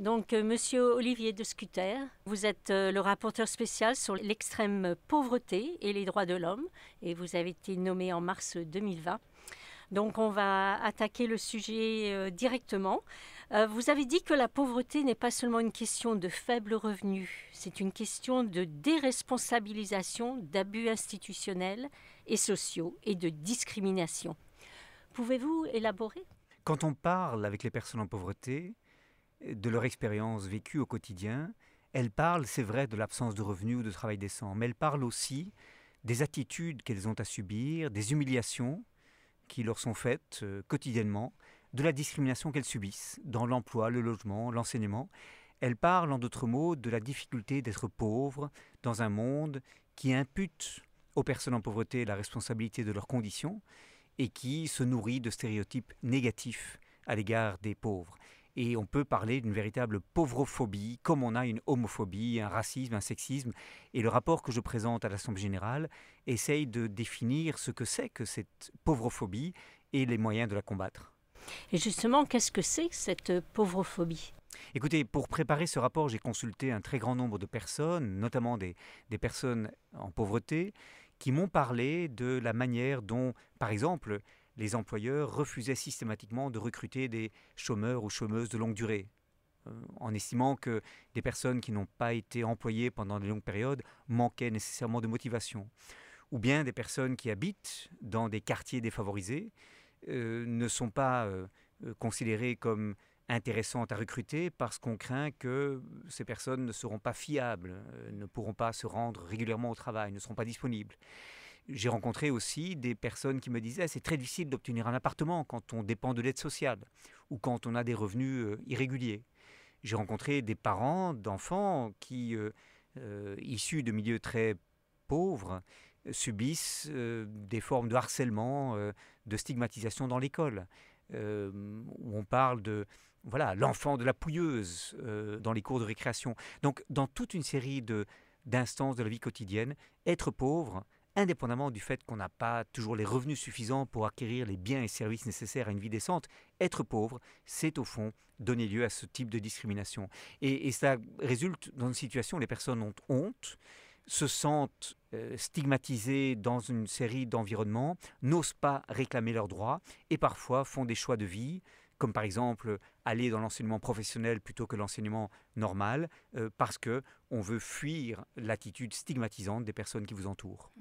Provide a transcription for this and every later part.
Donc, euh, Monsieur Olivier de Scuter, vous êtes euh, le rapporteur spécial sur l'extrême pauvreté et les droits de l'homme, et vous avez été nommé en mars 2020. Donc, on va attaquer le sujet euh, directement. vous avez dit que la pauvreté n'est pas seulement une question de faible revenu, c'est une question de déresponsabilisation, d'abus institutionnels et sociaux et de discrimination. Pouvez-vous élaborer? Quand on parle avec les personnes en pauvreté, de leur expérience vécue au quotidien. Elles parlent, c'est vrai, de l'absence de revenus ou de travail décent, mais elles parlent aussi des attitudes qu'elles ont à subir, des humiliations qui leur sont faites euh, quotidiennement, de la discrimination qu'elles subissent dans l'emploi, le logement, l'enseignement. Elles parlent, en d'autres mots, de la difficulté d'être pauvre dans un monde qui impute aux personnes en pauvreté la responsabilité de leurs conditions et qui se nourrit de stéréotypes négatifs à l'égard des pauvres. Et on peut parler d'une véritable pauvrophobie, comme on a une homophobie, un racisme, un sexisme. Et le rapport que je présente à l'Assemblée générale essaye de définir ce que c'est que cette pauvrophobie et les moyens de la combattre. Et justement, qu'est-ce que c'est cette pauvrophobie? Écoutez, pour préparer ce rapport, j'ai consulté un très grand nombre de personnes, notamment des, des personnes en pauvreté, qui m'ont parlé de la manière dont, par exemple, les employeurs refusaient systématiquement de recruter des chômeurs ou chômeuses de longue durée, euh, en estimant que des personnes qui n'ont pas été employées pendant de longues périodes manquaient nécessairement de motivation. Ou bien des personnes qui habitent dans des quartiers défavorisés euh, ne sont pas euh, considérées comme intéressantes à recruter parce qu'on craint que ces personnes ne seront pas fiables, ne pourront pas se rendre régulièrement au travail, ne seront pas disponibles. J'ai rencontré aussi des personnes qui me disaient c'est très difficile d'obtenir un appartement quand on dépend de l'aide sociale ou quand on a des revenus euh, irréguliers. J'ai rencontré des parents d'enfants qui, euh, euh, issus de milieux très pauvres, subissent des formes de harcèlement, de stigmatisation dans l'école. où on parle de voilà l'enfant de la pouilleuse dans les cours de récréation. Donc dans toute une série de d'instances de la vie quotidienne, être pauvre, indépendamment du fait qu'on n'a pas toujours les revenus suffisants pour acquérir les biens et services nécessaires à une vie décente, être pauvre, c'est au fond donner lieu à ce type de discrimination. Et, ça résulte dans une situation où les personnes ont honte, se sentent euh, stigmatisées dans une série d'environnements, n'osent pas réclamer leurs droits et parfois font des choix de vie comme par exemple aller dans l'enseignement professionnel plutôt que l'enseignement normal, euh, parce que on veut fuir l'attitude stigmatisante des personnes qui vous entourent.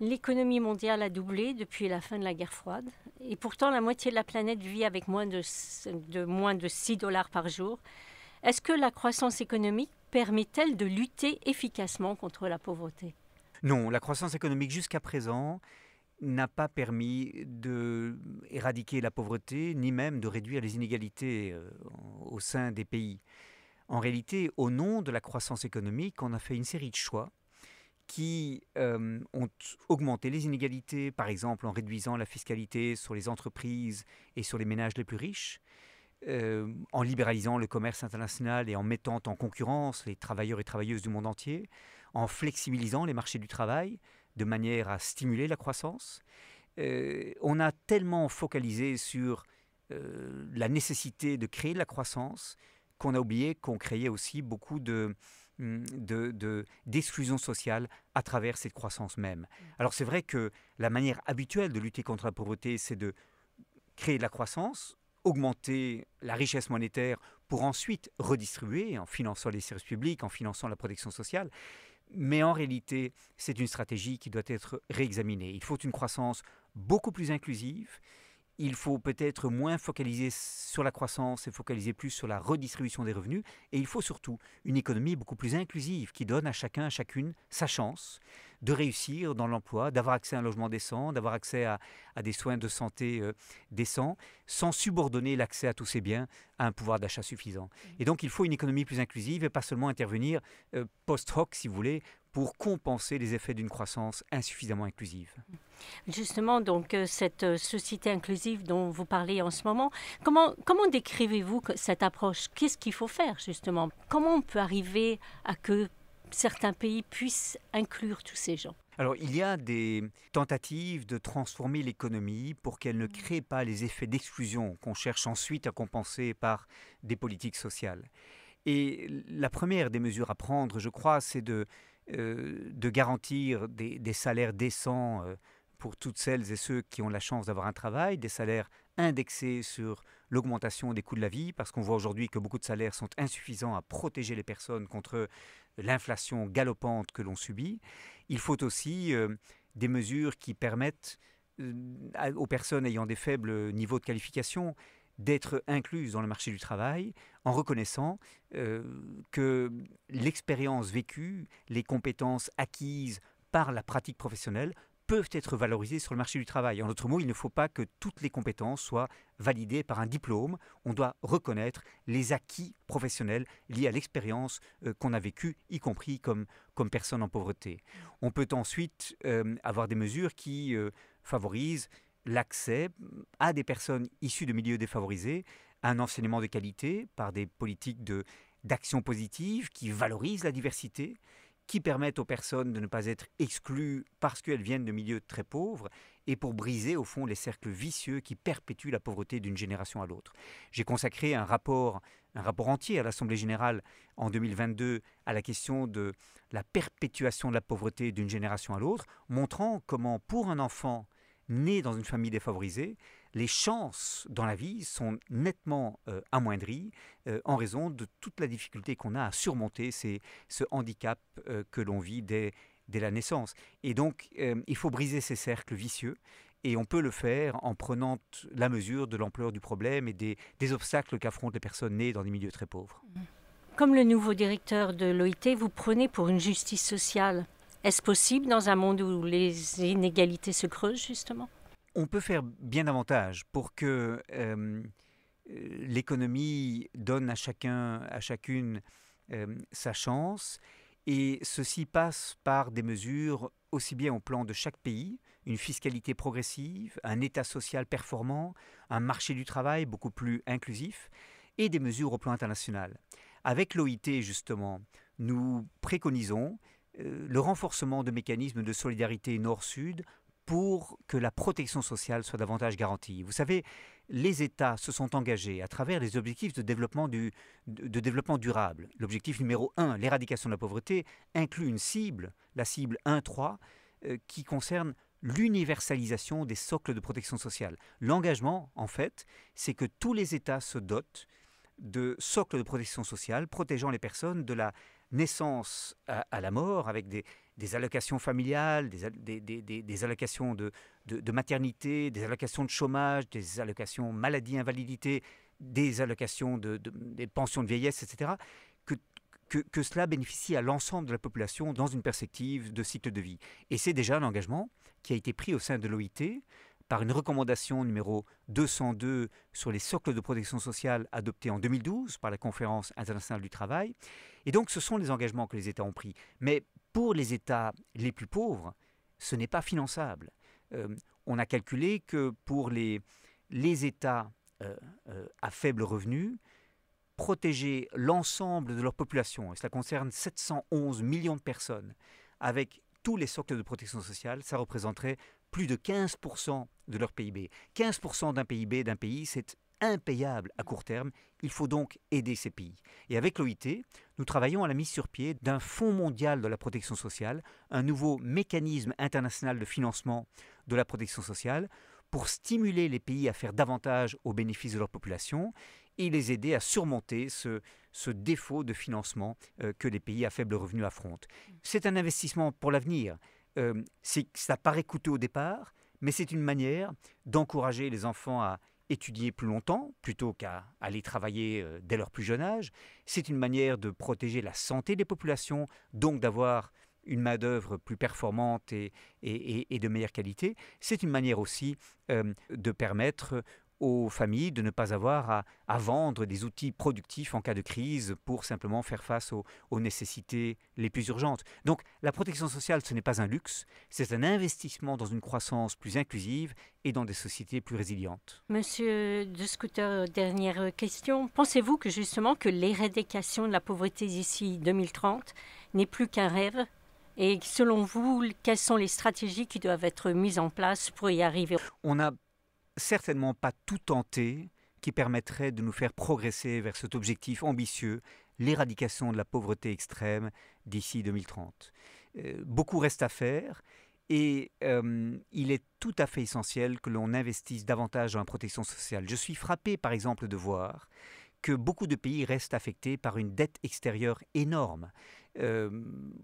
L'économie mondiale a doublé depuis la fin de la guerre froide, et pourtant la moitié de la planète vit avec moins de, de moins de 6 dollars par jour. Est-ce que la croissance économique permet-elle de lutter efficacement contre la pauvreté? Non, la croissance économique jusqu'à présent n'a pas permis de éradiquer la pauvreté, ni même de réduire les inégalités euh, au sein des pays. En réalité, au nom de la croissance économique, on a fait une série de choix qui euh, ont augmenté les inégalités, par exemple en réduisant la fiscalité sur les entreprises et sur les ménages les plus riches, euh, en libéralisant le commerce international et en mettant en concurrence les travailleurs et travailleuses du monde entier, en flexibilisant les marchés du travail, de manière à stimuler la croissance. Euh, on a tellement focalisé sur euh, la nécessité de créer de la croissance qu'on a oublié qu'on créait aussi beaucoup de, hum, d'exclusion de, sociale à travers cette croissance même. Alors c'est vrai que la manière habituelle de lutter contre la pauvreté, c'est de créer de la croissance, augmenter la richesse monétaire pour ensuite redistribuer en finançant les services publics, en finançant la protection sociale. Mais en réalité, c'est une stratégie qui doit être réexaminée. Il faut une croissance beaucoup plus inclusive. Il faut peut-être moins focaliser sur la croissance et focaliser plus sur la redistribution des revenus. Et il faut surtout une économie beaucoup plus inclusive qui donne à chacun, à chacune sa chance de réussir dans l'emploi, d'avoir accès à un logement décent, d'avoir accès à, des soins de santé euh, décents, sans subordonner l'accès à tous ces biens à un pouvoir d'achat suffisant. Et donc il faut une économie plus inclusive et pas seulement intervenir euh, post-hoc, si vous voulez, pour compenser les effets d'une croissance insuffisamment inclusive. Justement, donc euh, cette société inclusive dont vous parlez en ce moment, comment, comment décrivez-vous cette approche? Qu'est-ce qu'il faut faire justement? Comment on peut arriver à que certains pays puissent inclure tous ces gens? Alors, il y a des tentatives de transformer l'économie pour qu'elle ne mm. crée pas les effets d'exclusion qu'on cherche ensuite à compenser par des politiques sociales. Et la première des mesures à prendre, je crois, c'est de, euh, de garantir des, des salaires décents euh, pour toutes celles et ceux qui ont la chance d'avoir un travail, des salaires indexés sur l'augmentation des coûts de la vie, parce qu'on voit aujourd'hui que beaucoup de salaires sont insuffisants à protéger les personnes contre l'inflation galopante que l'on subit. Il faut aussi euh, des mesures qui permettent aux personnes ayant des faibles niveaux de qualification d'être incluses dans le marché du travail en reconnaissant euh, que l'expérience vécue, les compétences acquises par la pratique professionnelle peuvent être valorisées sur le marché du travail. En d'autres mots, il ne faut pas que toutes les compétences soient validées par un diplôme. On doit reconnaître les acquis professionnels liés à l'expérience euh, qu'on a vécue, y compris comme, comme personne en pauvreté. On peut ensuite euh, avoir des mesures qui favorisent l'accès à des personnes issues de milieux défavorisés à un enseignement de qualité par des politiques de, d'action positive qui valorisent la diversité, qui permettent aux personnes de ne pas être exclues parce qu'elles viennent de milieux très pauvres et pour briser au fond les cercles vicieux qui perpétuent la pauvreté d'une génération à l'autre. J'ai consacré un rapport, un rapport entier à l'Assemblée générale en 2022 à la question de la perpétuation de la pauvreté d'une génération à l'autre, montrant comment pour un enfant né dans une famille défavorisée, les chances dans la vie sont nettement euh, amoindries euh, en raison de toute la difficulté qu'on a à surmonter ces, ce handicap euh, que l'on vit dès, dès, la naissance. Et donc, il faut briser ces cercles vicieux. Et on peut le faire en prenant la mesure de l'ampleur du problème et des, des obstacles qu'affrontent les personnes nées dans des milieux très pauvres. Comme le nouveau directeur de l'OIT, vous prenez pour une justice sociale? Est-ce possible dans un monde où les inégalités se creusent, justement? On peut faire bien davantage pour que euh, l'économie donne à chacun, à chacune euh, sa chance. Et ceci passe par des mesures aussi bien au plan de chaque pays, une fiscalité progressive, un État social performant, un marché du travail beaucoup plus inclusif, et des mesures au plan international. Avec l'OIT, justement, nous préconisons le renforcement de mécanismes de solidarité nord-sud pour que la protection sociale soit davantage garantie. Vous savez, les États se sont engagés à travers les objectifs de développement, du, de, développement durable. L'objectif numéro 1, l'éradication de la pauvreté, inclut une cible, la cible 1.3, euh, qui concerne l'universalisation des socles de protection sociale. L'engagement, en fait, c'est que tous les États se dotent de socles de protection sociale protégeant les personnes de la naissance à, la mort, avec des, allocations familiales, des, allocations de, de, maternité, des allocations de chômage, des allocations maladie, invalidité, des allocations de, des pensions de vieillesse, etc., que, que, que cela bénéficie à l'ensemble de la population dans une perspective de cycle de vie. Et c'est déjà un engagement qui a été pris au sein de l'OIT par une recommandation numéro 202 sur les socles de protection sociale adoptée en 2012 par la Conférence internationale du travail. Et donc ce sont les engagements que les États ont pris. Mais pour les États les plus pauvres, ce n'est pas finançable. Euh, on a calculé que pour les, États euh, euh, à faible revenu, protéger l'ensemble de leur population, et cela concerne 711 millions de personnes, avec tous les socles de protection sociale, ça représenterait plus de 15% de leur PIB. 15% d'un PIB d'un pays, c'est impayable à court terme. Il faut donc aider ces pays. Et avec l'OIT, nous travaillons à la mise sur pied d'un Fonds mondial de la protection sociale, un nouveau mécanisme international de financement de la protection sociale pour stimuler les pays à faire davantage au bénéfice de leur population et les aider à surmonter ce, ce défaut de financement euh, que les pays à faible revenu affrontent. C'est un investissement pour l'avenir. Euh, ça paraît coûteux au départ, mais c'est une manière d'encourager les enfants à étudier plus longtemps plutôt qu'à aller travailler euh, dès leur plus jeune âge. C'est une manière de protéger la santé des populations, donc d'avoir une main-d'œuvre plus performante et, et, de meilleure qualité. C'est une manière aussi de permettre aux familles de ne pas avoir à, vendre des outils productifs en cas de crise pour simplement faire face aux, aux, nécessités les plus urgentes. Donc la protection sociale, ce n'est pas un luxe, c'est un investissement dans une croissance plus inclusive et dans des sociétés plus résilientes. Monsieur De Scooter, dernière question. Pensez-vous que justement que l'éradication de la pauvreté d'ici 2030 n'est plus qu'un rêve? Et selon vous, quelles sont les stratégies qui doivent être mises en place pour y arriver? On a certainement pas tout tenté qui permettrait de nous faire progresser vers cet objectif ambitieux, l'éradication de la pauvreté extrême d'ici 2030. Euh, beaucoup reste à faire et euh, il est tout à fait essentiel que l'on investisse davantage dans la protection sociale. Je suis frappé par exemple de voir que beaucoup de pays restent affectés par une dette extérieure énorme. Euh,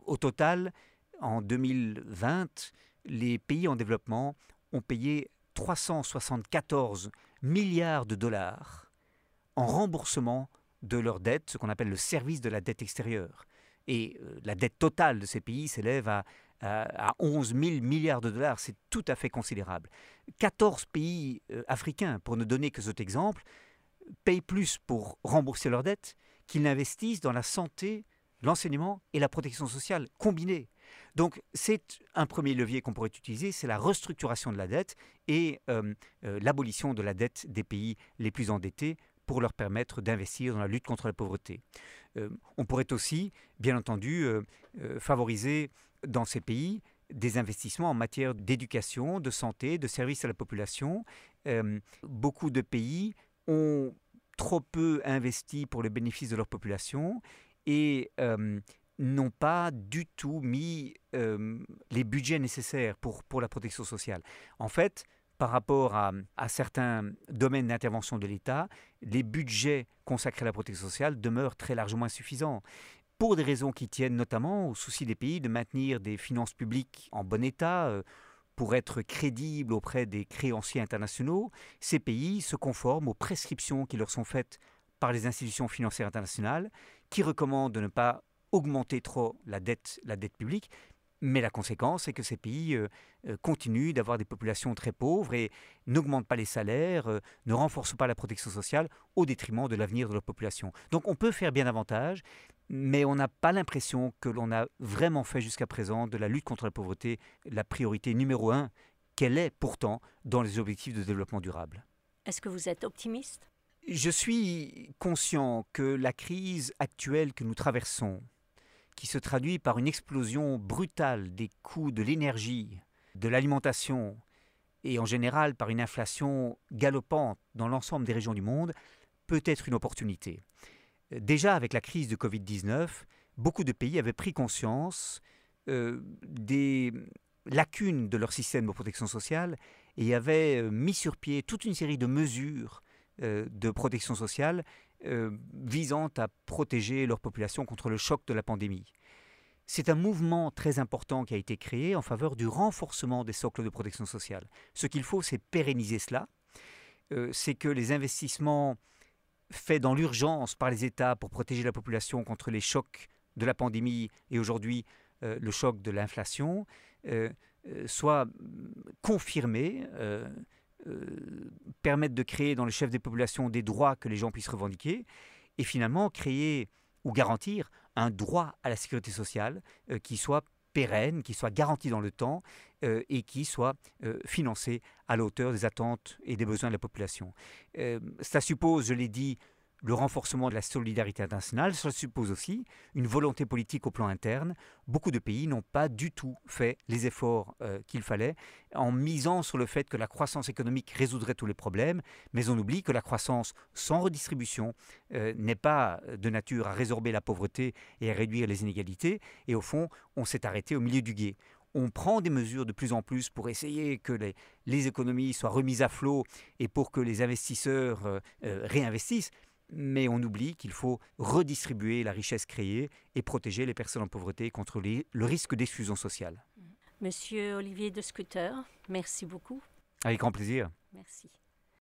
au total, en 2020, les pays en développement ont payé 374 milliards de dollars en remboursement de leur dette, ce qu'on appelle le service de la dette extérieure. Et euh, la dette totale de ces pays s'élève à, à, 11 000 milliards de dollars. C'est tout à fait considérable. 14 pays euh, africains, pour ne donner que cet exemple, payent plus pour rembourser leurs dettes qu'ils n'investissent dans la santé, l'enseignement et la protection sociale combinés. Donc c'est un premier levier qu'on pourrait utiliser, c'est la restructuration de la dette et euh, l'abolition de la dette des pays les plus endettés pour leur permettre d'investir dans la lutte contre la pauvreté. Euh, on pourrait aussi, bien entendu, euh, euh, favoriser dans ces pays des investissements en matière d'éducation, de santé, de services à la population. beaucoup de pays ont trop peu investi pour le bénéfice de leur population et n'ont pas du tout mis les budgets nécessaires pour, la protection sociale. En fait, par rapport à, certains domaines d'intervention de l'État, les budgets consacrés à la protection sociale demeurent très largement insuffisants. Pour des raisons qui tiennent notamment au souci des pays de maintenir des finances publiques en bon état, euh, pour être crédibles auprès des créanciers internationaux, ces pays se conforment aux prescriptions qui leur sont faites par les institutions financières internationales, qui recommandent de ne pas augmenter trop la dette, la dette publique, mais la conséquence, c'est que ces pays euh, euh, continuent d'avoir des populations très pauvres et n'augmentent pas les salaires, euh, ne renforcent pas la protection sociale au détriment de l'avenir de leur population. Donc on peut faire bien davantage, mais on n'a pas l'impression que l'on a vraiment fait jusqu'à présent de la lutte contre la pauvreté la priorité numéro un, qu'elle est pourtant dans les objectifs de développement durable. Est-ce que vous êtes optimiste? Je suis conscient que la crise actuelle que nous traversons, qui se traduit par une explosion brutale des coûts de l'énergie, de l'alimentation et en général par une inflation galopante dans l'ensemble des régions du monde, peut être une opportunité. Déjà avec la crise de Covid-19, beaucoup de pays avaient pris conscience euh, des lacunes de leur système de protection sociale et avaient euh, mis sur pied toute une série de mesures euh, de protection sociale euh, visant à protéger leur population contre le choc de la pandémie. C'est un mouvement très important qui a été créé en faveur du renforcement des socles de protection sociale. Ce qu'il faut, c'est pérenniser cela. Euh, c'est que les investissements faits dans l'urgence par les États pour protéger la population contre les chocs de la pandémie et aujourd'hui euh, le choc de l'inflation soient confirmés euh, permettre de créer dans le chef des populations des droits que les gens puissent revendiquer, et finalement créer ou garantir un droit à la sécurité sociale euh, qui soit pérenne, qui soit garanti dans le temps euh, et qui soit financé à la hauteur des attentes et des besoins de la population. ça suppose, je l'ai dit, le renforcement de la solidarité internationale, cela suppose aussi une volonté politique au plan interne. Beaucoup de pays n'ont pas du tout fait les efforts euh, qu'il fallait en misant sur le fait que la croissance économique résoudrait tous les problèmes, mais on oublie que la croissance sans redistribution euh, n'est pas de nature à résorber la pauvreté et à réduire les inégalités, et au fond, on s'est arrêté au milieu du guet. On prend des mesures de plus en plus pour essayer que les, économies soient remises à flot et pour que les investisseurs euh, réinvestissent mais on oublie qu'il faut redistribuer la richesse créée et protéger les personnes en pauvreté contre le risque d'exclusion sociale. Monsieur Olivier de Scooter, merci beaucoup. Avec grand plaisir. Merci.